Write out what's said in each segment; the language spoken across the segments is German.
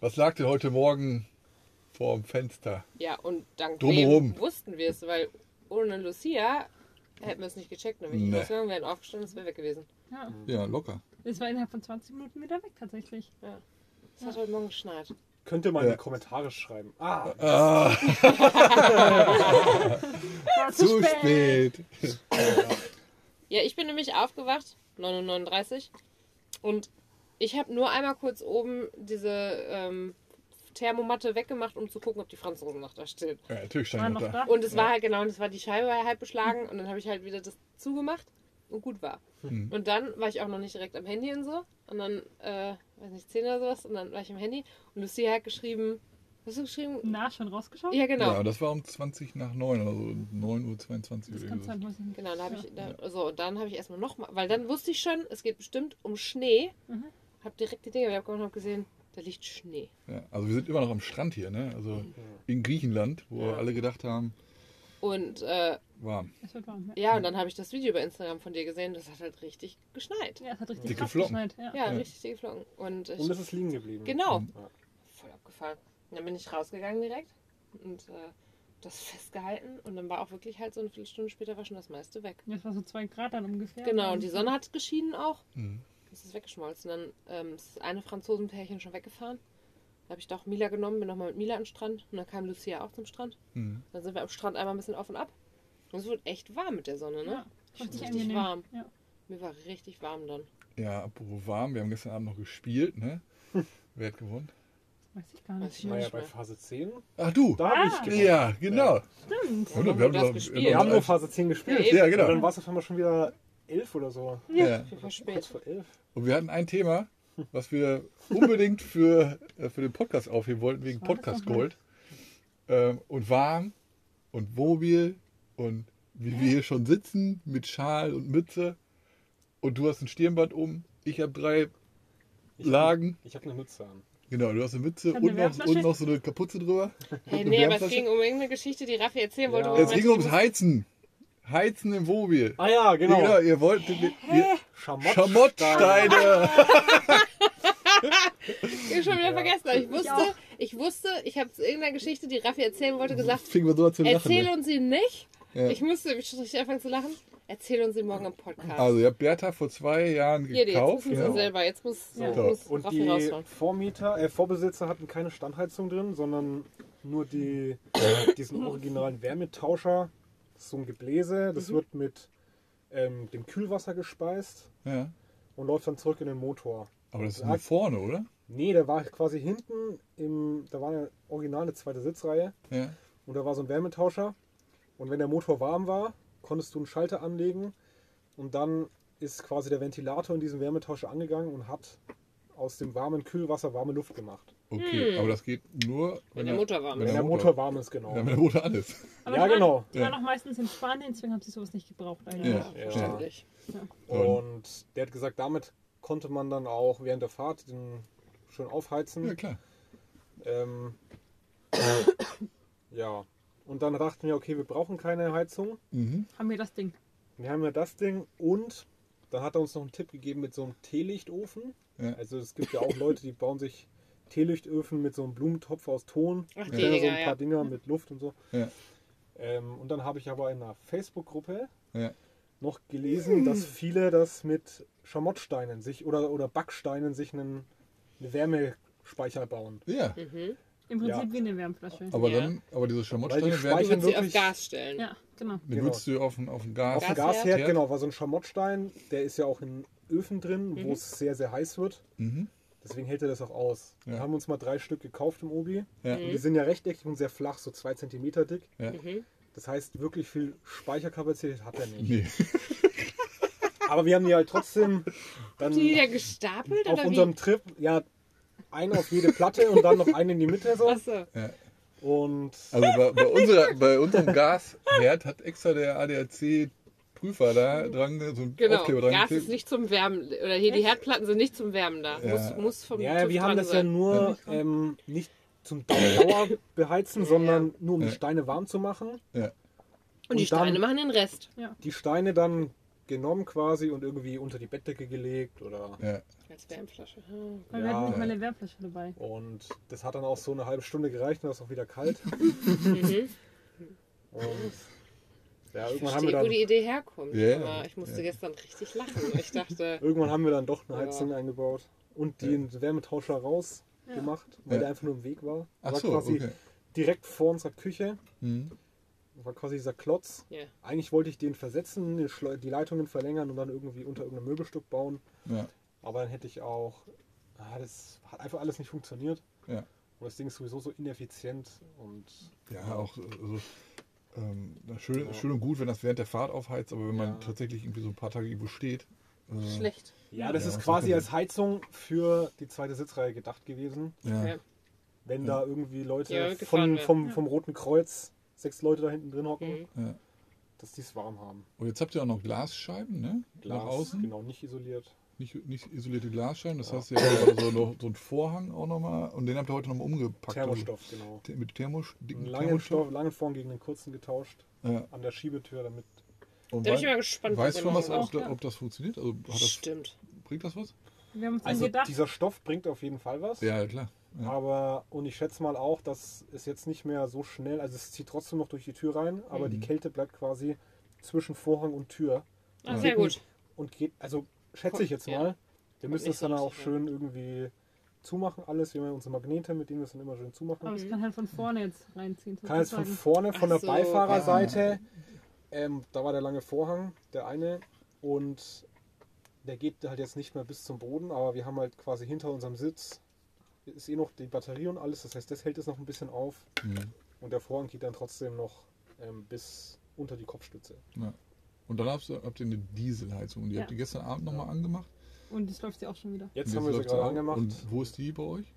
Was lag denn heute Morgen vor dem Fenster? Ja, und dank Drumherum. wem wussten wir es, weil ohne Lucia hätten wir es nicht gecheckt. Dann wäre ich Nee. rausgegangen, wären aufgestanden, es wäre weg gewesen. Ja, Ja, locker. es war innerhalb von 20 Minuten wieder weg tatsächlich. Ja. Es hat heute Morgen geschneit. Könnt ihr mal in Ja. die Kommentare schreiben. Ah, Ah, zu spät. Ja, ich bin nämlich aufgewacht, 9.39 Uhr. Und ich habe nur einmal kurz oben diese ähm, Thermomatte weggemacht, um zu gucken, ob die Franzosen noch da stehen. Ja, natürlich War stand noch da? da. Und es war halt genau, und es war die Scheibe war halb beschlagen und dann habe ich halt wieder das zugemacht und gut war. Mhm. Und dann war ich auch noch nicht direkt am Handy und so. Und dann, äh, weiß nicht, 10 oder sowas. Und dann war ich am Handy und Lucia hat geschrieben, was hast du geschrieben? Na, schon rausgeschaut? Ja, genau. Ja, das war um 20 nach 9, also 9.22 Uhr. Das kann so. sein. Genau, da habe ich, da, so, und dann habe ich erstmal nochmal, weil dann wusste ich schon, es geht bestimmt um Schnee. Mhm. Hab direkt die Dinge abgekommen und hab gesehen, da liegt Schnee. Ja, also wir sind immer noch am Strand hier, ne? Also in Griechenland, wo Ja. alle gedacht haben, Und äh, warm. Es wird warm. Ja, ja, und dann habe ich das Video bei Instagram von dir gesehen, das hat halt richtig geschneit. ja es hat richtig Dicke geschneit. Ja. Ja, Ja. richtig dick geflogen. Und ich, und es ist liegen geblieben. genau, Ja. voll abgefallen. Und dann bin ich rausgegangen direkt und äh, das festgehalten und dann war auch wirklich halt so eine Viertelstunde später war schon das meiste weg. Ja, es war so zwei Grad dann ungefähr. Genau, und die Sonne hat geschienen auch. Mhm. Es ist weggeschmolzen. Dann ähm, ist das eine Franzosenpärchen schon weggefahren. Da habe ich doch Mila genommen, bin nochmal mit Mila an den Strand. Und dann kam Lucia auch zum Strand. Mhm. Dann sind wir am Strand einmal ein bisschen auf und ab. Und es wird echt warm mit der Sonne, ne? Ja, richtig richtig angenehm. warm. Ja. Mir war richtig warm dann. Ja, apropos warm, wir haben gestern Abend noch gespielt, ne? Wer hat gewonnen? Weiß ich gar nicht. ich Naja, nicht bei. Phase 10, Ach du! da habe Ah. ich gewonnen. Ja, genau. Stimmt. Oder? haben Wir haben das gespielt? Wir haben nur Phase 10 gespielt. Ja. Ja, Und dann genau. war es auf einmal schon wieder 11 oder so. Ja. Viel Kurz spät. vor 11. Und wir hatten ein Thema, was wir unbedingt für, äh, für den Podcast aufheben wollten, wegen war Podcast? Gold. Ähm, und warm und mobil und wie wir hier schon sitzen mit Schal und Mütze. Und du hast ein Stirnband um, ich habe drei Ich Lagen. Hab, ich habe eine Mütze an. Genau, du hast eine Mütze Ich und eine noch, und noch so eine Kapuze drüber. Hey, nee, aber es ging um irgendeine Geschichte, die Raffi erzählen wollte. Ja. wo Es ich ging ums Heizen. Heizen im Wohnmobil. Ah ja, genau. Genau, ihr wolltet ihr, Schamott. Schamottsteine. Ich hab schon wieder Ja. vergessen, aber ich wusste, auch. ich wusste, ich habe zu irgendeiner Geschichte, die Raffi erzählen wollte, gesagt, Fing so an zu lachen. erzähl ne? uns sie nicht. Ja. Ich musste mich richtig anfangen zu lachen. Erzähl uns sie morgen im Podcast. Also, ihr habt Bertha vor zwei Jahren Hier, jetzt gekauft. wissen sie ja. selber. Jetzt muss, Ja. muss Und Raffi die rausfahren. Vormieter, äh, Vorbesitzer hatten keine Standheizung drin, sondern nur die, diesen originalen Wärmetauscher. Das ist so ein Gebläse, das Mhm. wird mit ähm, dem Kühlwasser gespeist Ja. und läuft dann zurück in den Motor. Aber das ist nur vorne, oder? Nee, der war quasi hinten, im, da war eine original eine zweite Sitzreihe Ja. und da war so ein Wärmetauscher. Und wenn der Motor warm war, konntest du einen Schalter anlegen und dann ist quasi der Ventilator in diesem Wärmetauscher angegangen und hat aus dem warmen Kühlwasser warme Luft gemacht. Okay, Hm. aber das geht nur, Wenn der Motor warm wenn Wenn der Motor warm ist, genau. Ja, wenn der Motor an ist. Aber Ja, die genau. Waren, die waren Ja. auch meistens in Spanien, deswegen haben sie sowas nicht gebraucht eigentlich. Ja. Ja. Verständlich. Und der hat gesagt, damit konnte man dann auch während der Fahrt den schön aufheizen. Ja, klar. Ähm, ja. Und dann dachten wir, okay, wir brauchen keine Heizung. Mhm. Haben wir das Ding. Wir haben ja das Ding und dann hat er uns noch einen Tipp gegeben mit so einem Teelichtofen. Ja. Also es gibt ja auch Leute, die bauen sich Teelichtöfen mit so einem Blumentopf aus Ton. Ach, Ja, so ein paar ja. Dinger mit Luft und so. Ja. Ähm, und dann habe ich aber in einer Facebook-Gruppe Ja. noch gelesen, dass viele das mit Schamottsteinen sich oder, oder Backsteinen sich einen, eine Wärmespeicher bauen. Ja, Mhm. Im Prinzip Ja. wie eine Wärmflasche. aber Ja. dann, aber diese Weil Schamottsteine die werden, speichern- Ich würde sie auf wirklich- Gas stellen. Ja, genau. die Genau. würdest du auf den, auf den Gas. Auf dem Gasherd? Gasherd, genau, war so ein Schamottstein, der ist ja auch in Öfen drin, Mhm. wo es sehr, sehr heiß wird. Mhm. Deswegen hält er das auch aus. Ja. Wir haben uns mal drei Stück gekauft im Obi. Ja. Und die sind ja rechteckig und sehr flach, so zwei Zentimeter dick. Ja. Mhm. Das heißt, wirklich viel Speicherkapazität hat er nicht. Nee. Aber wir haben die halt trotzdem dann Die ja gestapelt auf oder unserem wie? Trip, ja, einen auf jede Platte und dann noch einen in die Mitte so. Achso. Und Also bei, bei, unserer, bei unserem Gasherd hat extra der ADAC-Prüfer da dran so einen Genau. Aufkleber dran Gas ist nicht zum Wärmen. Oder hier die Herdplatten sind nicht zum Wärmen da. Ja. Muss, muss vom ja, TÜV wir haben das ja sein. nur ähm, nicht zum Dauer beheizen, sondern nur um die Ja. Steine warm zu machen. Und die und dann- Steine machen den Rest. Die Steine dann genommen quasi und irgendwie unter die Bettdecke gelegt oder Ja. Als Wärmflasche. Hm. Weil wir Ja. hatten nicht mal eine Wärmflasche dabei. und das hat dann auch so eine halbe Stunde gereicht und dann ist auch wieder kalt. Mhm. Und ja, Ich irgendwann haben wir verstehe, wo dann die Idee herkommt. Ja, aber ich musste ja. gestern richtig lachen. Ich dachte, irgendwann haben wir dann doch eine Ja. Heizung eingebaut und den Wärmetauscher raus Ja. gemacht, weil Ja. der einfach nur im Weg war. Ach war so, quasi okay. direkt vor unserer Küche. Mhm. War quasi dieser Klotz. ja. Eigentlich wollte ich den versetzen, die Leitungen verlängern und dann irgendwie unter irgendeinem Möbelstück bauen. Ja. Aber dann hätte ich auch. Ah, das hat einfach alles nicht funktioniert. Ja. Und das Ding ist sowieso so ineffizient und Ja, auch also, ähm, schön, Ja. schön und gut, wenn das während der Fahrt aufheizt, aber wenn man tatsächlich irgendwie so ein paar Tage irgendwo steht. Äh, schlecht. Ja, das Ja, ist quasi als Heizung für die zweite Sitzreihe gedacht gewesen. Ja. Wenn Ja. da irgendwie Leute von, vom, Ja. vom Roten Kreuz, sechs Leute da hinten drin hocken, Mhm. Ja. dass die es warm haben. Und jetzt habt ihr auch noch Glasscheiben, ne? Nach außen. genau, nicht isoliert. Nicht, nicht isolierte Glasscheiben. Das Ja. heißt, ihr habt so, noch, so einen Vorhang auch nochmal. Und den habt ihr heute nochmal umgepackt. Thermostoff, genau. Also, mit Thermos, dicken langen, Thermostoff. Stoff, langen Vorn gegen einen kurzen getauscht. Ja. An der Schiebetür, damit. Und Da bin ich mal gespannt. weißt du was ob, da, ja. ob das funktioniert? Also hat das, Stimmt. bringt das was? Wir haben uns dann Also gedacht, dieser Stoff bringt auf jeden Fall was. Ja, klar. Ja. Aber, und ich schätze mal auch, dass es jetzt nicht mehr so schnell, also es zieht trotzdem noch durch die Tür rein, aber Mhm. die Kälte bleibt quasi zwischen Vorhang und Tür. Ah, Ja. sehr gut. Und geht, also schätze ich jetzt Ja. mal, wir müssen es dann auch schön irgendwie zumachen, alles. Wir haben ja unsere Magnete, mit denen wir es dann immer schön zumachen. aber es kann halt von vorne jetzt reinziehen. Kann jetzt von sozusagen. vorne, von Ach der so, Beifahrerseite, ähm, da war der lange Vorhang, der eine, und der geht halt jetzt nicht mehr bis zum Boden, aber wir haben halt quasi hinter unserem Sitz, ist eh noch die Batterie und alles, das heißt, das hält es noch ein bisschen auf Mhm. und der Vorhang geht dann trotzdem noch ähm, bis unter die Kopfstütze. Und dann habt ihr, habt ihr eine Dieselheizung. Und die Ja. habt ihr gestern Abend nochmal angemacht. Und das läuft ja auch schon wieder. Jetzt Und haben wir sie gerade angemacht, Und wo ist die bei euch?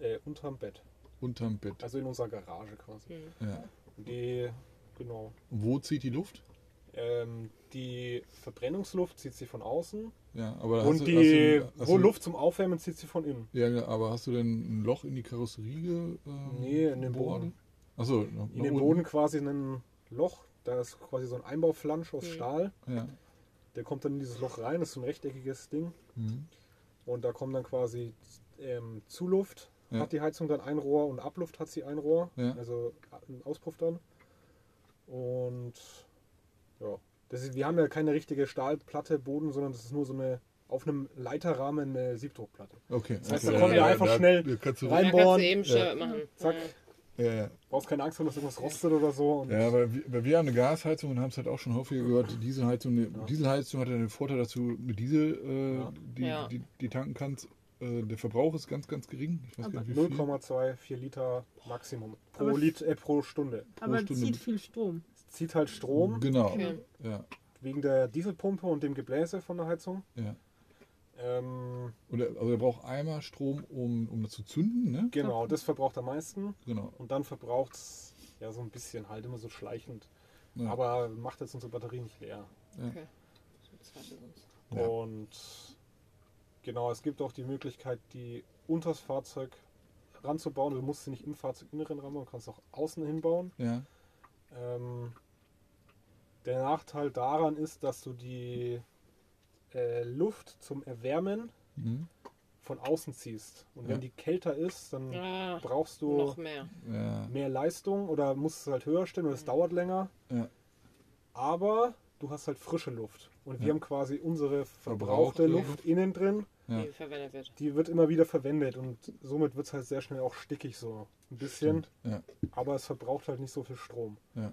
äh, unterm Bett, Unterm Bett. also in unserer Garage quasi. Mhm. Ja. Die, genau, Und wo zieht die Luft? Ähm, die Verbrennungsluft zieht sie von außen Ja, aber und du, die, hast du, hast wo du, Luft zum Aufwärmen zieht sie von innen. Ja, aber hast du denn ein Loch in die Karosserie ähm, Nee, in den gebohrt? Boden. Achso, In den Boden quasi ein Loch, da ist quasi so ein Einbauflansch aus Mhm. Stahl. Ja. Der kommt dann in dieses Loch rein, das ist so ein rechteckiges Ding. Mhm. Und da kommt dann quasi ähm, Zuluft, Ja. hat die Heizung dann ein Rohr und Abluft hat sie ein Rohr. Ja. Also ein Auspuff dann. Und ja, das ist, wir haben ja keine richtige Stahlplatte, Boden, sondern das ist nur so eine auf einem Leiterrahmen eine Siebdruckplatte. Okay. Das heißt, okay. da kommen wir einfach schnell da kannst du, rein. Da kannst Reinbohren. du eben Ja. schnell machen. Zack. ja, ja. Brauchst keine Angst haben, dass irgendwas rostet oder so. Und Ja, weil wir, weil wir haben eine Gasheizung und haben es halt auch schon häufiger gehört, die Dieselheizung, die Ja. Dieselheizung hat ja den Vorteil, dass du mit Diesel äh, Ja. die, Ja. Die, die tanken kannst. Äh, der Verbrauch ist ganz, ganz gering. Ich weiß gar Aber nicht, wie viel. 0,24 Liter Maximum pro, Aber- Lit, äh, pro Stunde. Aber es Stunde zieht viel Strom. Zieht halt Strom Genau. Okay. Ja, wegen der Dieselpumpe und dem Gebläse von der Heizung. ja. Ähm, Und er, also er braucht einmal Strom, um, um das zu zünden, ne? genau, das verbraucht am meisten. Genau. Und dann verbraucht es ja so ein bisschen, halt immer so schleichend. Ja. Aber macht jetzt unsere Batterie nicht leer. Okay. Ja. Und genau, es gibt auch die Möglichkeit, die unters Fahrzeug ranzubauen. Du musst sie nicht im Fahrzeuginneren ranbauen, du kannst auch außen hinbauen. Ja. Ähm, der Nachteil daran ist, dass du die äh, Luft zum Erwärmen Mhm. von außen ziehst. Und Ja. wenn die kälter ist, dann Ah, brauchst du noch mehr. Ja. mehr Leistung oder musst es halt höher stellen oder es dauert länger. Ja. Aber du hast halt frische Luft. Und wir haben quasi unsere Verbrauchte verbrauchte Luft. Luft innen drin. Ja. Die verwendet wird. Die wird immer wieder verwendet und somit wird es halt sehr schnell auch stickig so. Ein bisschen. Ja. Aber es verbraucht halt nicht so viel Strom. Ja.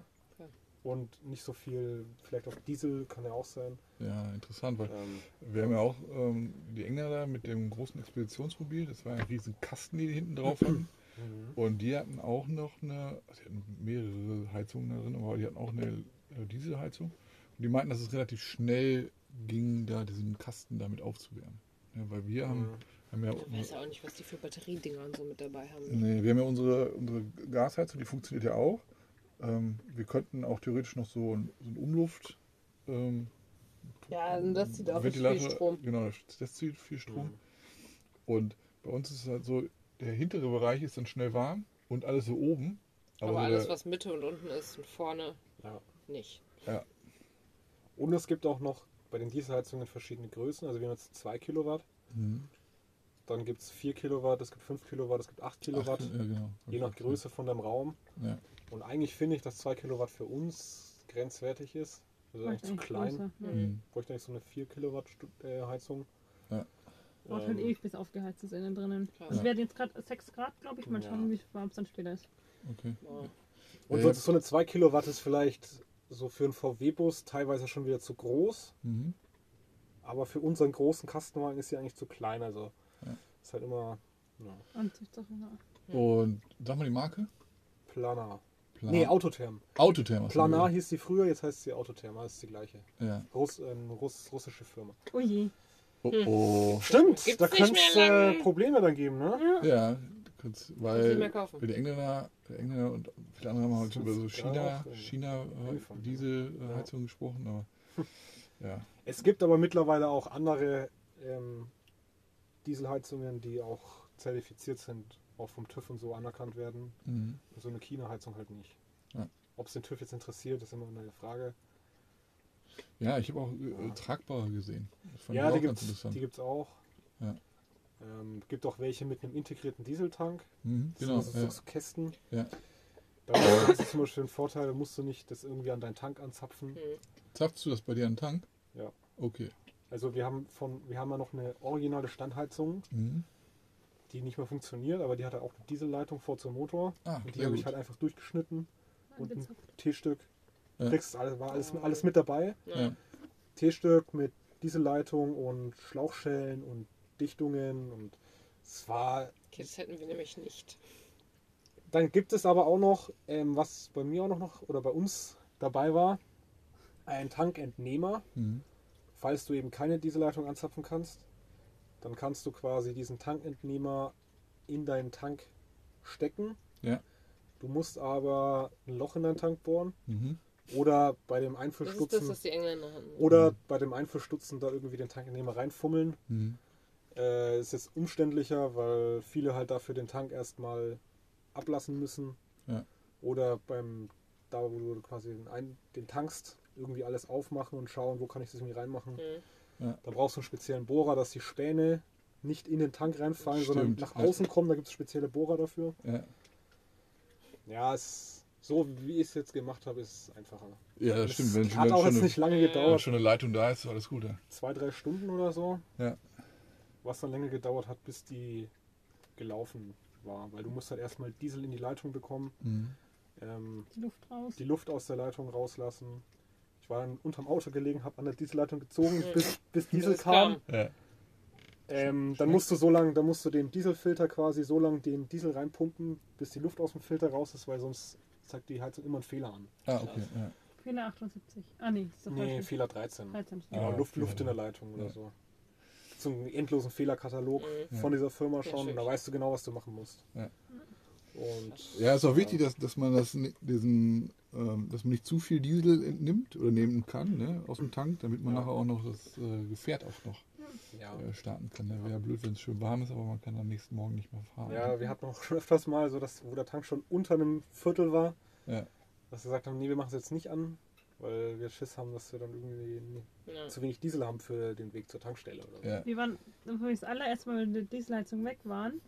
Und nicht so viel, vielleicht auch Diesel kann ja auch sein. ja, interessant, weil Ähm, wir haben ja auch ähm, die Engländer mit dem großen Expeditionsmobil, das war ein riesen Kasten, die die hinten drauf hatten. mhm. Und die hatten auch noch eine, also die hatten mehrere Heizungen da drin, aber die hatten auch eine äh, Dieselheizung. Und die meinten, dass es relativ schnell ging, da diesen Kasten damit aufzuwärmen. Ja, weil wir haben, haben ja, Ich weiß ja auch nicht, was die für Batteriedinger und so mit dabei haben. nee, wir haben ja unsere, unsere Gasheizung, die funktioniert ja auch. Ähm, wir könnten auch theoretisch noch so ein, so ein Umluft ähm, Ja, und das zieht auch viel Strom. Genau, das, zieht viel Strom. Mhm. Und bei uns ist es halt so, der hintere Bereich ist dann schnell warm und alles so oben. Aber, so alles, der, was Mitte und unten ist und vorne Ja. nicht. Und es gibt auch noch bei den Dieselheizungen verschiedene Größen. Also wir haben jetzt 2 Kilowatt, Mhm. dann gibt es 4 Kilowatt, es gibt 5 Kilowatt, es gibt 8 Kilowatt, Ach, ja, genau. je nach Größe von deinem Raum. Ja. Und eigentlich finde ich, dass 2 Kilowatt für uns grenzwertig ist. Also eigentlich zu klein. größer. Ja. Mhm. Bräuchte eigentlich so eine 4 Kilowatt äh, Heizung. Ja. Braucht halt Ähm, ewig, bis aufgeheizt ist innen drinnen. Krass. Es werden jetzt gerade 6 Grad, glaube ich. Mal Ja. schauen, wie warm es dann später ist. Okay. Und Ja, so, so eine 2 Kilowatt ist vielleicht so für einen VW-Bus teilweise schon wieder zu groß. Mhm. Aber für unseren großen Kastenwagen ist sie eigentlich zu klein. Also Ja. ist halt immer ja. Und sag mal die Marke? Planar. Plan Nee, Autotherm. Autotherm. Planar hieß sie früher, jetzt heißt sie Autotherm. Das ist die gleiche. Ja. Russ, äh, eine Russ, russische Firma. Oh je. Oh, Hm. oh. Stimmt, Gibt's da könnte es äh. Probleme dann geben, ne? Ja. Ja, weil für die Engländer, die Engländer und viele andere haben heute über so Ja, China, äh, China äh, angefangen. Dieselheizung gesprochen, aber ja. Es gibt aber mittlerweile auch andere ähm, Dieselheizungen, die auch zertifiziert sind, auch vom TÜV und so anerkannt werden. Mhm. So eine China-Heizung halt nicht. Ja. Ob es den TÜV jetzt interessiert, ist immer eine Frage. Ja, ich habe auch äh, tragbare gesehen. Ja, die die gibt's auch. Ja. Ähm, gibt auch welche mit einem integrierten Dieseltank. Mhm, Das genau. sind so, Ja. so Kästen. Ja. Da hast du zum Beispiel den Vorteil, da musst du nicht das irgendwie an deinen Tank anzapfen. Hm. Zapfst du das bei dir an den Tank? Ja. Okay. Also wir haben von, wir haben ja noch eine originale Standheizung, Mhm. die nicht mehr funktioniert, aber die hat halt auch eine Dieselleitung vor zum Motor. Ah, Und die habe ich halt einfach durchgeschnitten. Und ein. T-Stück. Ja. Kriegst alles, war alles, alles mit dabei. Ja. T-Stück mit Dieselleitung und Schlauchschellen und Dichtungen und es war. Okay, das hätten wir nämlich nicht. Dann gibt es aber auch noch, ähm, was bei mir auch noch, oder bei uns dabei war, ein Tankentnehmer. Mhm. Falls du eben keine Dieselleitung anzapfen kannst, dann kannst du quasi diesen Tankentnehmer in deinen Tank stecken. Ja. Du musst aber ein Loch in deinen Tank bohren Mhm. oder bei dem Das ist das, Einfüllstutzen was die Engländer hatten. oder bei dem Einfüllstutzen da irgendwie den Tankentnehmer reinfummeln. Mhm. Äh, ist jetzt umständlicher, weil viele halt dafür den Tank erstmal ablassen müssen. Ja. Oder beim, da wo du quasi den, ein, den tankst, irgendwie alles aufmachen und schauen, wo kann ich das irgendwie reinmachen. Hm. Da brauchst du einen speziellen Bohrer, dass die Späne nicht in den Tank reinfallen, sondern Stimmt, nach ja. außen kommen. Da gibt es spezielle Bohrer dafür. Ja. Ja, es, so wie ich es jetzt gemacht habe, ist es einfacher. ja, das Es stimmt. Wenn schon, hat dann auch schon, jetzt eine, nicht lange Ja. wenn gedauert. schon eine Leitung da ist, ist alles gut. Ja. Zwei, drei Stunden oder so. Ja. Was dann länger gedauert hat, bis die gelaufen war. Weil du musst halt erstmal Diesel in die Leitung bekommen, Mhm. ähm, Die Luft raus. die Luft aus der Leitung rauslassen. Ich war dann unterm Auto gelegen, habe an der Dieselleitung gezogen, Mhm. bis, bis Diesel Das kam. Ja. Ähm, dann musst du so lang, dann musst du den Dieselfilter quasi so lang den Diesel reinpumpen, bis die Luft aus dem Filter raus ist, weil sonst zeigt die Heizung immer einen Fehler an. Ah, okay. Ja. Fehler 78. Ah, nee, Nee. Fehler 13. 13. Genau, Ah, Luft. Luft in der Leitung oder Ja. so. So einen endlosen Fehlerkatalog Mhm. von dieser Firma schon. Natürlich. Da weißt du genau, was du machen musst. Ja. Und Ja, ist auch wichtig, dass, dass man das diesen, ähm, dass man nicht zu viel Diesel entnimmt oder nehmen kann, ne, aus dem Tank, damit man Ja. nachher auch noch das äh, Gefährt auch noch ja. äh, starten kann. Ne? Wäre blöd, wenn es schön warm ist, aber man kann am nächsten Morgen nicht mehr fahren. Ja, wir hatten auch schon öfters mal so, dass, wo der Tank schon unter einem Viertel war, Ja. dass wir gesagt haben, nee, wir machen es jetzt nicht an, weil wir Schiss haben, dass wir dann irgendwie Ja. zu wenig Diesel haben für den Weg zur Tankstelle oder so. Ja. Wir waren, wo wir das allererste Mal mit der Dieselheizung weg waren,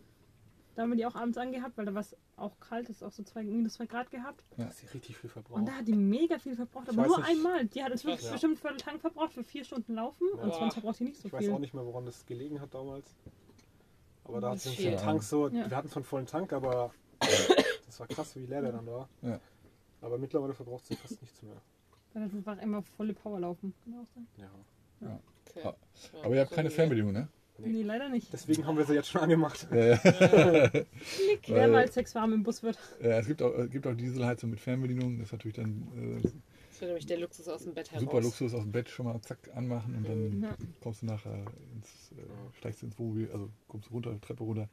da haben wir die auch abends angehabt, weil da war es auch kalt, es ist auch so zwei, minus 2 Grad gehabt. Da ist die richtig viel verbraucht. Und da hat die mega viel verbraucht, Ich aber weiß nur nicht. einmal. Die hat uns wirklich Ja. bestimmt Viertel Tank verbraucht für vier Stunden Laufen und Boah. sonst verbraucht die nicht so ich weiß viel. auch nicht mehr, woran das gelegen hat damals. Aber da hat der viel. Tank so, Ja. wir hatten zwar einen vollen Tank, aber das war krass, wie leer der dann war. Ja. Aber mittlerweile verbraucht sie fast nichts mehr. Das war immer volle Power laufen. Kann auch sein. Ja. Okay. Ah, Ja, Aber ihr habt keine Fernbedienung, ne? Nee. Nee, leider nicht. Deswegen haben wir sie jetzt schon angemacht. Ja, ja. Klick, Weil- wer mal sechs warm im Bus wird. Ja, es gibt auch, äh, gibt auch Dieselheizung mit Fernbedienung. Das ist natürlich dann äh, Das wird nämlich der Luxus aus dem Bett heraus. super Luxus aus dem Bett schon mal zack anmachen und dann Ja. kommst du nachher ins, äh, steigst ins Wohnmobil, also kommst runter, Treppe runter,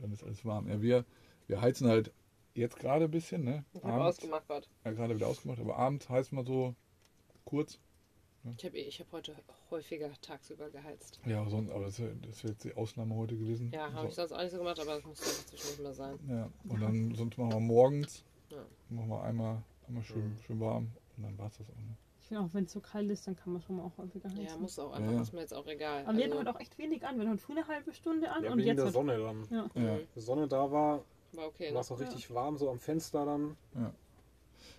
dann ist alles warm. Ja, wir, wir heizen halt jetzt gerade ein bisschen, ne? Ich habe ausgemacht gerade. ja, gerade wieder ausgemacht, aber abends heizen wir so kurz. Ich habe ich hab heute häufiger tagsüber geheizt. Ja, sonst, aber das, das wäre jetzt die Ausnahme heute gewesen. Ja, habe ich so, sonst auch nicht so gemacht, aber das muss einfach zwischendurch mal sein. ja, und dann sonst machen wir morgens, Ja. machen wir einmal, einmal schön, Mhm. schön warm und dann war es das auch. Ne? Ich finde auch, wenn es so kalt ist, dann kann man schon mal auch häufiger heizen. Ja, muss auch einfach, ja. ist mir jetzt auch egal. Aber wir hatten Also, heute auch echt wenig an. Wir hatten früh eine halbe Stunde an Ja, und wegen jetzt der Sonne dann. Ja. Ja. Mhm. Die Sonne da war, war okay. war Ne? es auch richtig warm, so am Fenster dann.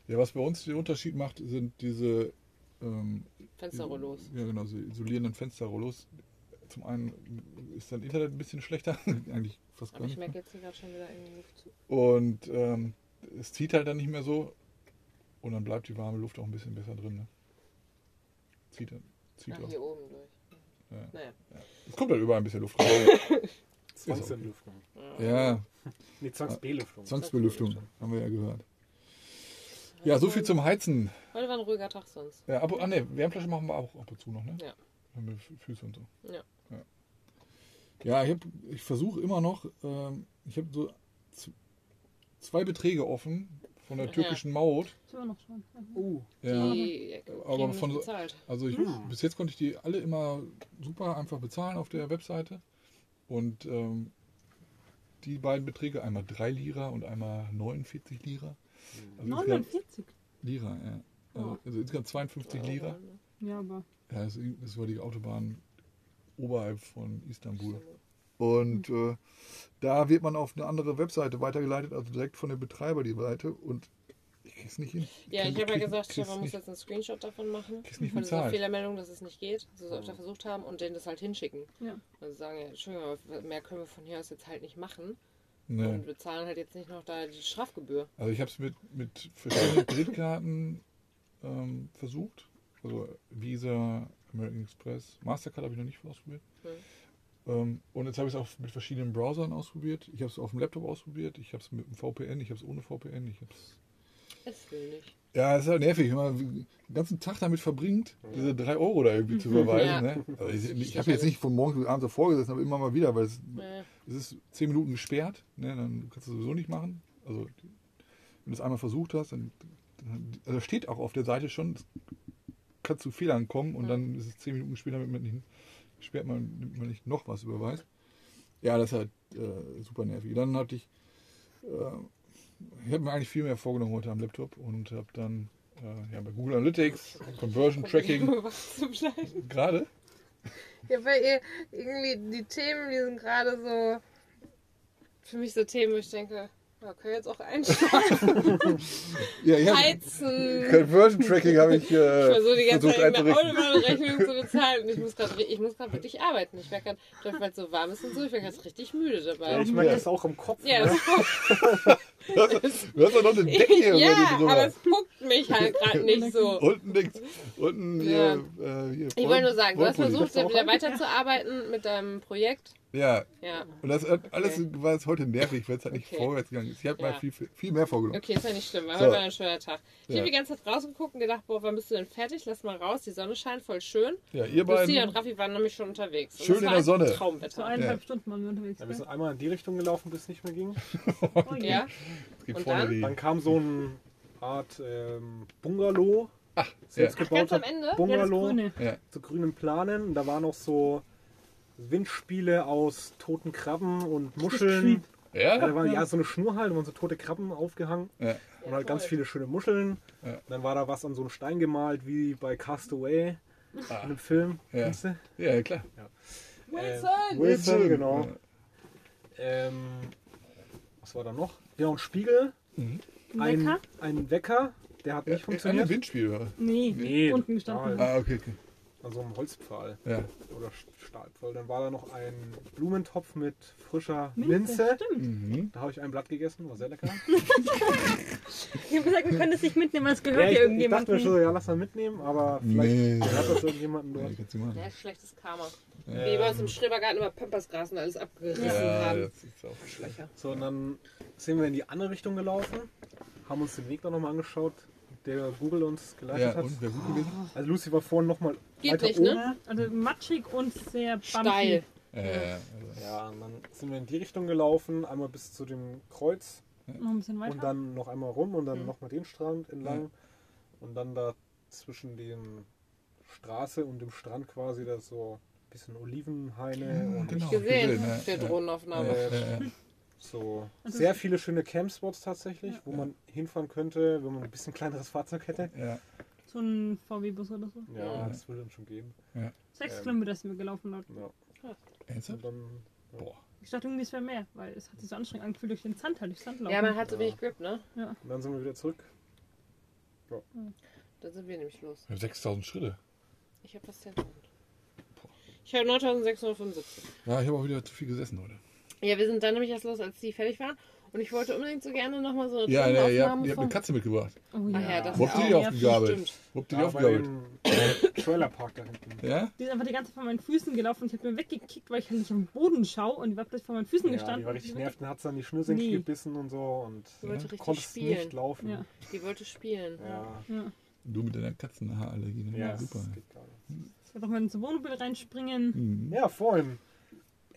ja, was bei uns den Unterschied macht, sind diese ähm, Fensterrollos. Ja, genau, so isolierenden Fensterrollos. Zum einen ist dann Internet ein bisschen schlechter, eigentlich fast Aber gar ich nicht. merke Mehr. jetzt hier gerade schon wieder irgendwie Luft zu. Und ähm, es zieht halt dann nicht mehr so und dann bleibt die warme Luft auch ein bisschen besser drin. Ne? Zieht, dann- zieht Ach, auch. hier oben durch. Ja. Naja. Es kommt halt überall ein bisschen Luft rein. Zwangsentlüftung. ja, Nee, Zwangsbelüftung. Zwangsbelüftung, haben wir ja gehört. Ja, so viel zum Heizen. Heute war ein ruhiger Tag sonst. Ja, ab, ah, ne, Wärmflasche machen wir auch ab und zu noch, ne? Ja. Mit Fü- Füße und so. Ja. Ja, ja ich, hab- ich versuche immer noch, ähm, ich habe so zwei Beträge offen von der türkischen Maut. sind wir noch schon. Uh, Ja. Die äh, Aber von so- bezahlt. Also ich, Hm. bis jetzt konnte ich die alle immer super einfach bezahlen auf der Webseite. Und ähm, die beiden Beträge, einmal 3 Lira und einmal 49 Lira. Also insgesamt, 49. Lira, ja. Also, Oh. also insgesamt 52 Lira. Ja, aber Ja, das, das war die Autobahn oberhalb von Istanbul. Und äh, da wird man auf eine andere Webseite weitergeleitet, also direkt von dem Betreiber die Seite. Und krieg's nicht hin. Ja, ich habe ja gesagt, Stefan muss nicht. jetzt einen Screenshot davon machen. Krieg's nicht von dieser. Fehlermeldung, dass es nicht geht, dass sie es öfter versucht haben und denen das halt hinschicken. ja. Also sagen, ja, Entschuldigung, aber mehr können wir von hier aus jetzt halt nicht machen. Nee. Und wir zahlen halt jetzt nicht noch da die Strafgebühr. Also ich habe es mit, mit verschiedenen Kreditkarten ähm, versucht. Also Visa, American Express, Mastercard habe ich noch nicht ausprobiert. Ähm, und jetzt habe ich es auch mit verschiedenen Browsern ausprobiert. Ich habe es auf dem Laptop ausprobiert. Ich habe es mit dem VPN, ich habe es ohne VPN. Ich habe es Es will nicht. Ja, es ist halt nervig, wenn man den ganzen Tag damit verbringt, diese 3 Euro da irgendwie zu überweisen. Ja. Ne? Also ich ich habe jetzt nicht von morgens bis abends davor gesessen, aber immer mal wieder, weil es, Äh, es ist 10 Minuten gesperrt, ne? dann kannst du es sowieso nicht machen. Also wenn du es einmal versucht hast, dann, dann also steht auch auf der Seite schon, es kann zu Fehlern kommen und Ja. dann ist es 10 Minuten später, damit man nicht, sperrt man, damit man nicht noch was überweist. Ja, das ist halt äh, super nervig. Dann hatte ich, äh, ich habe mir eigentlich viel mehr vorgenommen heute am Laptop und habe dann äh, ja, bei Google Analytics, Conversion Tracking gerade. Ja, weil ihr irgendwie die Themen, die sind gerade so für mich so Themen, wo ich denke, ja, können jetzt auch einschlafen. Ja, ich Heizen. Conversion Tracking habe ich Ich äh, versuche die ganze Zeit einzurichten. Autobahnrechnung zu bezahlen und ich muss gerade ich muss gerade wirklich arbeiten. Ich werde gerade, weil es so warm ist und so, ich werde gerade richtig müde ja, dabei. ich merke Ja. das auch im Kopf. Ja, ne? das Du hast, du hast doch noch eine Decke hier über ja dir drüber. aber es puckt mich halt gerade nicht so. Unten links. Unten Ja. hier. Äh, hier Ich wollte nur sagen, du hast versucht, wieder weiterzuarbeiten mit deinem Projekt. Ja, Ja. und das hat alles war jetzt heute nervig, weil es halt nicht Okay. vorwärts gegangen ist. Ich habe Ja. mal viel, viel mehr vorgenommen. Okay, ist ja nicht schlimm, war So. heute war ein schöner Tag. Ich Ja. habe die ganze Zeit rausgeguckt und gedacht, boah, wann bist du denn fertig? Lass mal raus, die Sonne scheint voll schön. Ja, ihr Lucia und beiden. Raffi waren nämlich schon unterwegs. Und Schön in der Sonne. So Traumwetter. eineinhalb Stunden waren wir unterwegs. Ja, wir sind einmal in die Richtung gelaufen, bis es nicht mehr ging. Oh, Ja, Es gibt Und vorne dann? die. Dann kam so eine Art ähm, Bungalow. ja. ganz Selbstgebauter am Ende? Ja, das Bungalow Grüne. Ja. zu grünen Planen. Und da waren noch so Windspiele aus toten Krabben und Muscheln. Ja, da war ja so eine Schnur halt, da waren so tote Krabben aufgehangen. Ja. Und halt ganz viele schöne Muscheln. Ja. Dann war da was an so einen Stein gemalt, wie bei Castaway in einem Film. Ja. Ja, klar. Wilson! Äh, Wilson, genau. Ja. Ähm, was war da noch? Ja, ein Spiegel. Mhm. Ein Wecker? ein Wecker, der hat nicht Ein funktioniert. Windspiel. oder? Nee, Nee, unten gestanden. Ah, okay, okay. An so einem Holzpfahl Ja. oder Stahlpfahl. Dann war da noch ein Blumentopf mit frischer Minze, Minze. Stimmt. Mhm. Da habe ich ein Blatt gegessen, war sehr lecker. Ich habe gesagt, wir können das nicht mitnehmen, weil es ja, gehört ich, ja ich irgendjemandem. dachte mir schon, so, ja, lass mal mitnehmen, aber vielleicht Nee. gehört das irgendjemandem dort. Ja, schlechtes Karma. Ja. Wie bei uns im Schrebergarten immer Pampersgras und alles abgerissen Ja, haben. So, und dann sind wir in die andere Richtung gelaufen, haben uns den Weg dann nochmal angeschaut, der Google uns geleitet Ja, hat. und? Also Lucy war vorhin nochmal Geht weiter nicht, oben. ne? Also matschig und sehr bumpy. Steil. Ja, ja, ja. Also, Ja, und dann sind wir in die Richtung gelaufen, einmal bis zu dem Kreuz Noch ein bisschen weiter. und dann noch einmal rum und dann Mhm. nochmal den Strand entlang. Und dann da zwischen dem Straße und dem Strand quasi, da so bisschen Olivenhaine und genau. Gesehen, gesehen, ja, der ja. Drohnenaufnahme. äh, Ja, ja. so sehr viele schöne Campspots tatsächlich, wo man hinfahren könnte, wenn man ein bisschen kleineres Fahrzeug hätte. Ja. So ein VW-Bus oder so. Ja, Ja. das würde dann schon gehen. Sechs Ähm. Kilometer sind wir gelaufen laut. Ja. Ernsthaft? Dann, Boah. Ich dachte irgendwie, es wäre mehr, weil es hat sich so anstrengend angefühlt durch den Sand, halt durch Sand laufen. Ja, man hat so Ja. wenig Grip, ne? und dann sind wir wieder zurück. Dann sind wir nämlich los. Wir haben 6000 Schritte. Ich habe fast 10.000. Ich habe 9675. Ja, ich habe auch wieder zu viel gesessen heute. Ja, wir sind dann nämlich erst los, als die fertig waren. Und ich wollte unbedingt so gerne nochmal so eine Ja, ja, ihr habt, Tonaufnahme ihr habt eine Katze mitgebracht. Oh Ach ja, das Wo habt ihr die ja auch. aufgegabelt? Wo habt ihr die Ja, bei aufgegabelt? dem Trailerpark da hinten. Ja? Die ist einfach die ganze Zeit von meinen Füßen gelaufen und ich habe mir weggekickt, weil ich halt nicht am Boden schaue und die war plötzlich vor meinen Füßen Ja, gestanden. die war richtig nervt und hat dann die Schnürsenkel Nee. gebissen und so und Die wollte richtig konntest spielen. nicht laufen. Ja. Die wollte spielen. Ja, Ja. Du mit deiner Katzenhaarallergie. ne? ja, super. das geht gar nicht. Ich wollte auch mal ins Wohnmobil reinspringen. Mhm. Ja, vorhin.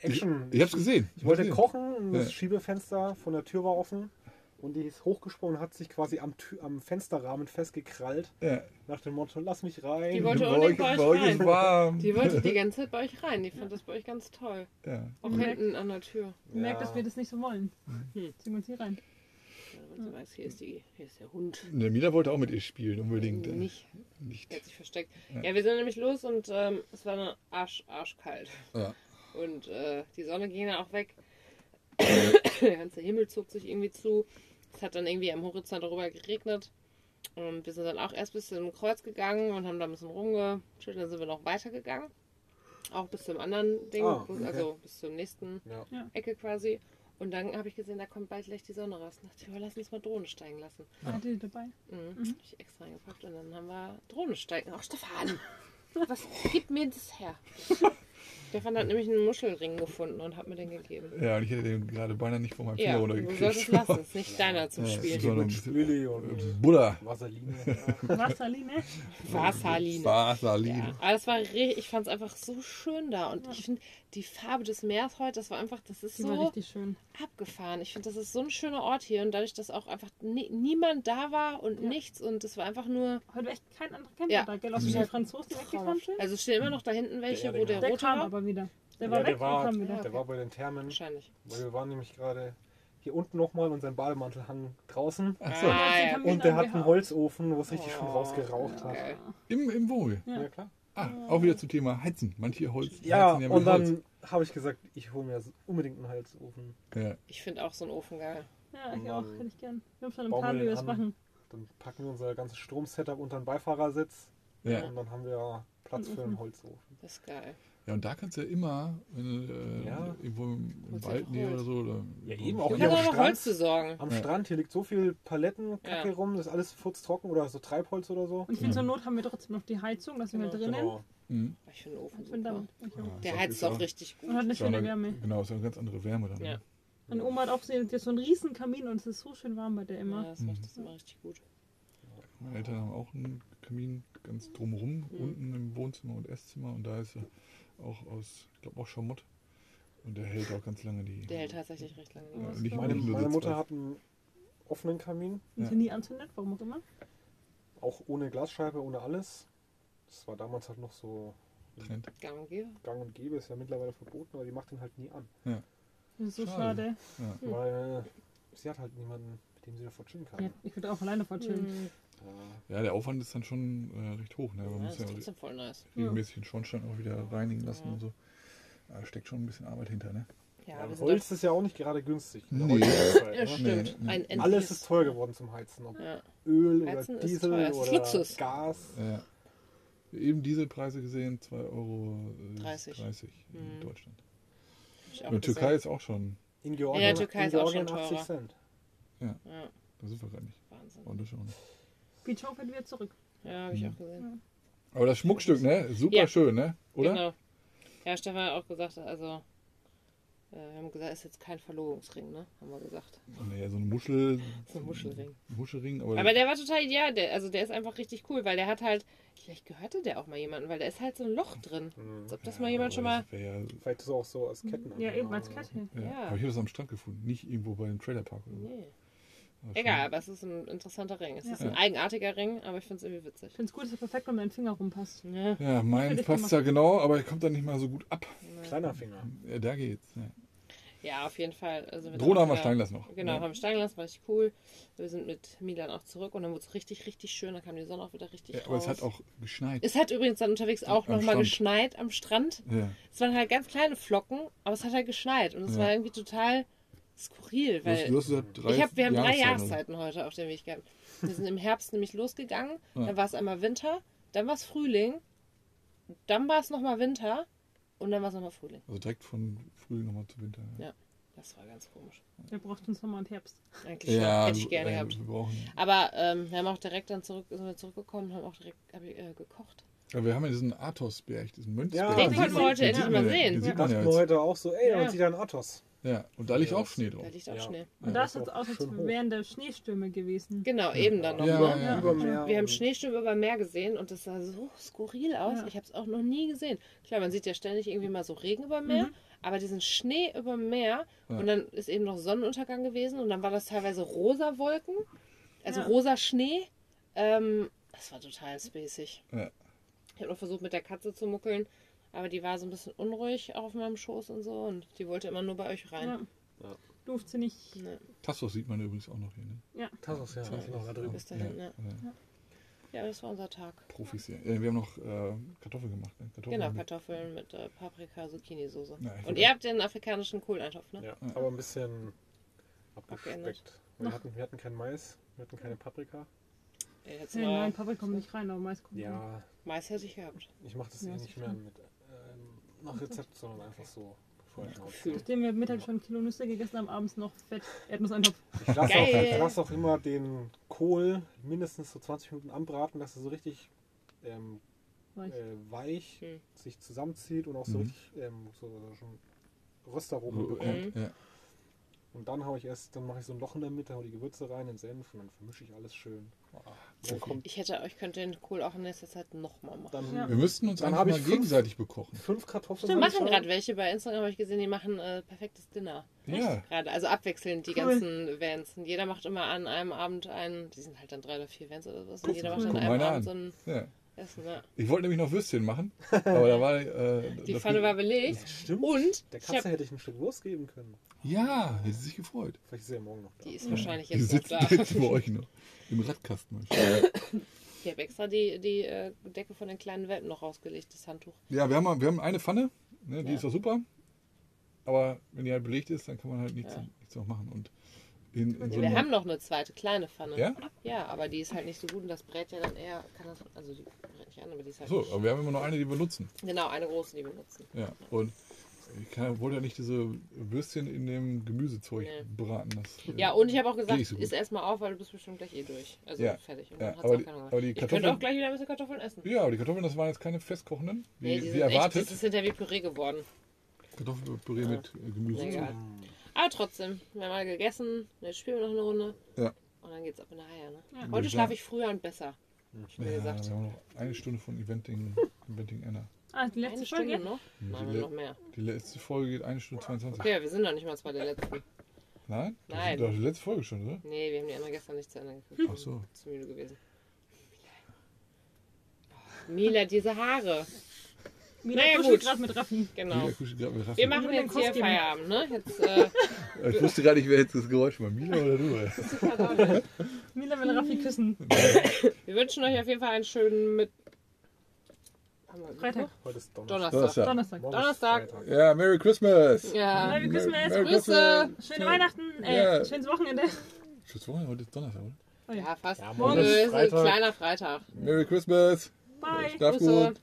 Action. Ich hab's gesehen. Ich wollte hab's kochen und das Ja. Schiebefenster von der Tür war offen. Und die ist hochgesprungen und hat sich quasi am, Tür, am Fensterrahmen festgekrallt. gesehen. Ja. Nach dem Motto, lass mich rein. Die wollte Bei unbedingt euch- bei bei euch rein. warm. Die wollte die ganze Zeit bei euch rein. Die fand das bei euch ganz toll. Ja. Auch Mhm. hinten an der Tür. Ich merke, dass wir das nicht so wollen. Hm. Ziehen wir uns hier rein. Ja, damit sie weiß, hier ist, die, hier ist der Hund. Der Mila wollte auch mit ihr spielen, unbedingt. äh, Nicht. Nicht. Der hat sich versteckt. Ja. Ja, wir sind nämlich los und ähm, es war eine arsch, arschkalt. Ja. Und äh, die Sonne ging dann auch weg. Der ganze Himmel zog sich irgendwie zu. Es hat dann irgendwie am Horizont darüber geregnet. Und wir sind dann auch erst bis zum Kreuz gegangen und haben da ein bisschen rumgechillt. Dann sind wir noch weitergegangen. Auch bis zum anderen Ding, wo- okay. also bis zur nächsten Ja. Ecke quasi. Und dann habe ich gesehen, da kommt bald gleich die Sonne raus. Und dachte ich, oh, lass uns mal Drohne steigen lassen. Ah, Hatte die dabei? Mhm. Hab ich extra eingepackt und dann haben wir Drohne steigen. Ach, Stefan! Was gib mir das her? Stefan hat nämlich einen Muschelring gefunden und hat mir den gegeben. Ja, und ich hätte den gerade beinahe nicht von meinem Finger Ja, du runtergekriegt. solltest es lassen. ist nicht deiner zum Ja, Spielen. so ein Mit bisschen- Spüli und Buddha. Vaseline. Wasserline? Wasserline. Vaseline. Ja, aber das war ich fand es einfach so schön da und ich finde die Farbe des Meeres heute, das war einfach, das ist Die so richtig schön. abgefahren. Ich finde, das ist so ein schöner Ort hier und dadurch, dass auch einfach nie, niemand da war und Ja. nichts und es war einfach nur Heute war echt kein anderer Camper Ja. da, gell? Außer der Franzosen, die weggefahren sind. Also es stehen immer noch da hinten welche, Der wo der Erdinger. Der rote kam war. aber wieder. Der Ja, war der weg war- und kam wieder. Der war bei den Thermen. Wahrscheinlich. Weil wir waren nämlich gerade hier unten nochmal und sein Bademantel hang draußen. So. Ah, Und der hat einen. Holzofen, wo es richtig schön Oh, rausgeraucht hat. Im, Im Wohl. Ja. Ja, klar. Ah, auch wieder zum Thema Heizen. Manche Holz Ja, heizen und dann habe ich gesagt, ich hole mir unbedingt einen Holzofen. Ja. Ich finde auch so einen Ofen geil. Ja, ich auch, hätte ich gern. Wir haben schon Plan, wir wie wir das machen. Dann packen wir unser ganzes Stromsetup unter den Beifahrersitz Ja. und dann haben wir Platz für einen Holzofen. Das ist geil. ja, und da kannst du ja immer, wenn du äh, Ja. Irgendwo im, im Wald Holz. oder so. Oder Ja, eben auch hier am Strand. Holz besorgen. Am Ja. Strand, hier liegt so viel Palettenkacke Ja. rum, das ist alles furztrocken oder so Treibholz oder so. Und ich finde, zur Not haben wir trotzdem noch die Heizung, dass wir Genau. drinnen. Genau. Mhm. Ich finde den Ofen super. Ja, Der heizt ist auch richtig gut. Und hat eine schöne eine- Wärme. Genau, ist ja eine ganz andere Wärme dann. Ja. ne? Meine Oma hat auch so, einen riesen Kamin und es ist so schön warm bei der Ja, immer. das macht das immer richtig gut. Meine Eltern haben auch einen Kamin ganz drumherum, Mhm. unten im Wohnzimmer und Esszimmer. Und da ist er auch aus, ich glaube auch Schamott. Und der hält auch ganz lange die. Der hält tatsächlich recht lange. Ja, das nicht, Meine, meine Mutter hat einen offenen Kamin, Und Ja. sie nie anzündet, warum auch immer. auch ohne Glasscheibe, ohne alles. Das war damals halt noch so Trend. Gang und gäbe. gang und gäbe, ist ja mittlerweile verboten, aber die macht ihn halt nie an. Das ist so Schade. schade. Ja. Hm. Weil sie hat halt niemanden, mit dem sie davor chillen kann. Ja, ich würde auch alleine voll chillen. Mhm. Ja. ja, der Aufwand ist dann schon äh, recht hoch. Ne? Man Ja, muss das ja ist trotzdem voll nice. regelmäßig den Schornstein auch wieder reinigen lassen Ja. und so. Da steckt schon ein bisschen Arbeit hinter, ne? Ja, Ja, Holz ist ja auch nicht gerade günstig. in der Nee. Zeit, ja, ne? stimmt. Nee, nee. Alles ist teuer geworden zum Heizen. Ob Ja. Öl Heizen oder ist Diesel ist oder Luxus. Gas. Ja. Eben Dieselpreise gesehen, 2,30 Euro äh, 30. 30 in Mhm. Deutschland. Auch In der Türkei ist auch schon, In Georgien, Ja, in der Türkei in ist auch Georgien schon 80 teurer. Cent. Ja, da sind wir gerade nicht. Wahnsinn. Und das schon. Fährt wieder zurück. Ja, habe ich Mhm. auch gesehen. Aber das Schmuckstück, ne? Super Ja. schön, ne? Oder? Genau. Ja, Stefan hat auch gesagt, also äh, wir haben gesagt, ist jetzt kein Verlobungsring, ne? Haben wir gesagt. Nee, so eine Muschel. So ein Muschelring. Muschelring, aber, Aber der war total ideal, der, also der ist einfach richtig cool, weil der hat halt, vielleicht gehörte der auch mal jemandem, weil da ist halt so ein Loch drin. Mhm. Als ob das Ja, mal jemand schon mal. Ja, Vielleicht ist es auch so als Ketten. Ja, eben als Kette. ja. Ja. Aber ich habe das am Strand gefunden, nicht irgendwo bei einem Trailerpark. Oder so. Nee. Egal, aber es ist ein interessanter Ring. Es Ja. ist ein eigenartiger Ring, aber ich finde es irgendwie witzig. Ich finde es gut, dass er perfekt um deinen Finger rumpasst. Ja. Ja, mein passt ja genau, aber er kommt dann nicht mal so gut ab. Kleiner Finger. Ja, da geht's. Ja. Ja, auf jeden Fall. Also Drohne haben wir steigen lassen noch. Genau, Ja. haben wir steigen lassen, war richtig cool. Wir sind mit Milan auch zurück und dann wurde es richtig, richtig schön. Dann kam die Sonne auch wieder richtig Ja, raus. aber es hat auch geschneit. es hat übrigens dann unterwegs auch nochmal geschneit am Strand. Ja. Es waren halt ganz kleine Flocken, aber es hat halt geschneit. Und es Ja. war irgendwie total skurril, Du hast, weil du hast ja drei ich hab, wir haben drei Jahreszeiten. Heute auf dem Weg gehabt. Wir sind im Herbst nämlich losgegangen, Ja. dann war es einmal Winter, dann war es Frühling, dann war es nochmal Winter und dann war es nochmal Frühling. Also direkt von Frühling nochmal zu Winter. Ja. Das war ganz komisch. Der braucht uns Sommer und Herbst. Eigentlich schon. hätte ich gerne äh, gehabt. Wir, brauchen, Aber ähm, wir haben auch direkt dann zurück, sind wir zurückgekommen, haben auch direkt hab ich, äh, gekocht. ja, wir haben ja diesen Athosberg, diesen Mönchsberg. Ja, Den sieht wollten wir man- heute den endlich sieht mal ja- sehen. Den Ja. sieht man Dachten ja wir heute auch so, ey, Ja. man sieht da einen Athos. Ja, und da liegt Ja, auch Schnee drauf. Da liegt auch Ja. Schnee. Und Ja, da das ist es auch als wären der Schneestürme gewesen. Genau, eben dann noch. Ja, ne? Wir haben Schneestürme über Meer gesehen und das sah so skurril aus. Ja. Ich habe es auch noch nie gesehen. Klar, man sieht ja ständig irgendwie mal so Regen über Meer, Mhm. aber diesen Schnee über Meer Ja. und dann ist eben noch Sonnenuntergang gewesen und dann war das teilweise rosa Wolken, also Ja. rosa Schnee. Ähm, das war total spacig. Ja. Ich habe noch versucht mit der Katze zu muckeln, aber die war so ein bisschen unruhig auch auf meinem Schoß und so und die wollte immer nur bei euch rein. Ja. Ja. Durfte sie nicht. Ne, Tassos sieht man übrigens auch noch hier. Ne? Athos, ja, Tassos. genau, da drüben. bis dahin, ja. ja. Ja, das war unser Tag. Profis hier. Ja, wir haben noch äh, Kartoffeln gemacht. Ne? Kartoffeln Genau, mit- Kartoffeln mit äh, Paprika, Zucchini-Soße. Ja, Und ihr habt den afrikanischen Kohleintopf, ne? Ja, aber ein bisschen Abgeändert. abgespeckt. Wir hatten, wir hatten kein Mais, wir hatten keine Paprika. Ja, Jetzt Nee, mal nein, Paprika kommt nicht rein, aber Mais kommt rein. Ja, Mais hätte ich gehabt. ich mache das Ja, eh nicht mehr mit nach Rezept, sondern einfach so vorher schon Gefühl. Nachdem wir Mittag schon ein Kilo Nüsse gegessen haben, abends noch Fett Erdnusseintopf. Ich lasse Geil. auch, ich lass auch immer den Kohl mindestens so 20 Minuten anbraten, dass er so richtig ähm, Weich. äh, weich Hm. sich zusammenzieht und auch so Mhm. richtig ähm, so schon Röstaromen So, bekommt. Mhm. Und dann habe ich erst, dann mache ich so ein Loch in der Mitte, hau die Gewürze rein, den Senf und dann vermische ich alles schön. Kommt Ich hätte euch könnte den Kohl auch in nächster Zeit nochmal machen. dann Ja. Wir müssten uns Dann einfach hab mal ich fünf- gegenseitig bekochen. fünf Kartoffeln. Stimmt, Wir ich machen gerade welche bei Instagram, habe ich gesehen, die machen äh, perfektes Dinner. Ja. Gerade, also abwechselnd die Cool. ganzen Events. Und jeder macht immer an einem Abend einen, die sind halt dann drei oder vier Events oder was. Und Guck, jeder macht an einem Abend an. so ein ja. Essen. Ja. Ich wollte nämlich noch Würstchen machen, aber da war. Äh, Die Pfanne war belegt. Stimmt. Und Der Katze hab, hätte ich ein Stück Wurst geben können. Ja, hätte sie sich gefreut. Vielleicht ist sie ja morgen noch da. die ist wahrscheinlich Die jetzt noch sitzt da. jetzt bei euch noch. Im Radkasten. Ich habe extra die, die äh, Decke von den kleinen Welpen noch rausgelegt, das Handtuch. Ja, wir haben, wir haben eine Pfanne, ne, die Ja. ist auch super. Aber wenn die halt belegt ist, dann kann man halt nichts, Ja. nichts noch machen. Und in, in so wir haben noch eine zweite kleine Pfanne. Ja? Ja, aber die ist halt nicht so gut und das brät ja dann eher, kann das, also die brät nicht an, aber die ist halt So, nicht, aber wir haben immer noch eine, die wir nutzen. genau, eine große, die wir nutzen. Ja. Und ich kann, wollte ja nicht diese Würstchen in dem Gemüsezeug Nee. braten. Das, äh, Ja, und ich habe auch Geh gesagt, ich so gut. iss erstmal auf, weil du bist bestimmt gleich eh durch. Also Ja. fertig. Und Ja, dann hat's aber auch die- keinen Hunger. aber die ich könnte Kartoffeln- auch gleich wieder ein bisschen Kartoffeln essen. Ja, aber die Kartoffeln, das waren jetzt keine festkochenden, wie, Nee, die wie sind echt, erwartet. das ist hinterher wie Püree geworden. Kartoffelpüree mit äh, Gemüse. Egal. Aber trotzdem, wir haben mal gegessen, jetzt spielen wir noch eine Runde. Ja. Und dann geht's ab in der Haie, ne? Ja. Heute schlafe ich früher und besser. Ich Ja, gesagt. wir haben noch eine Stunde von Eventing, Eventing Anna. Ah, die letzte Eine Folge? Stunde noch? Die Nein, le- noch mehr. Die letzte Folge geht eine Stunde 22. Okay, wir sind noch nicht mal bei der letzten. Nein? Das Nein. ist doch die letzte Folge schon, oder? Nee, wir haben die andere gestern nicht zu Ende geguckt. Ach so. Zu müde gewesen. Mila, diese Haare. Mila Naja, kuschelt gerade mit Raffi. Genau. Mila kuschelt gerade mit Raffi. Wir machen jetzt hier. Feierabend, ne? Jetzt, äh, Ich wusste gar nicht, wer jetzt das Geräusch war. Mila oder du? ey? Mila will Raffi küssen. wir wünschen euch auf jeden Fall einen schönen mit. Freitag. Heute ist Donnerstag. Donnerstag. Donnerstag. Donnerstag. Ja, Merry Christmas! Ja. Merry Christmas. Merry Grüße. Schöne Weihnachten. Äh, Ja. schönes Wochenende. Schönes Wochenende, heute ist Donnerstag, oder? Oh ja. Ja, fast. Ja, morgen morgen ist ein Freitag. kleiner Freitag. Merry Christmas! Bye. Schlaf Grüße. gut!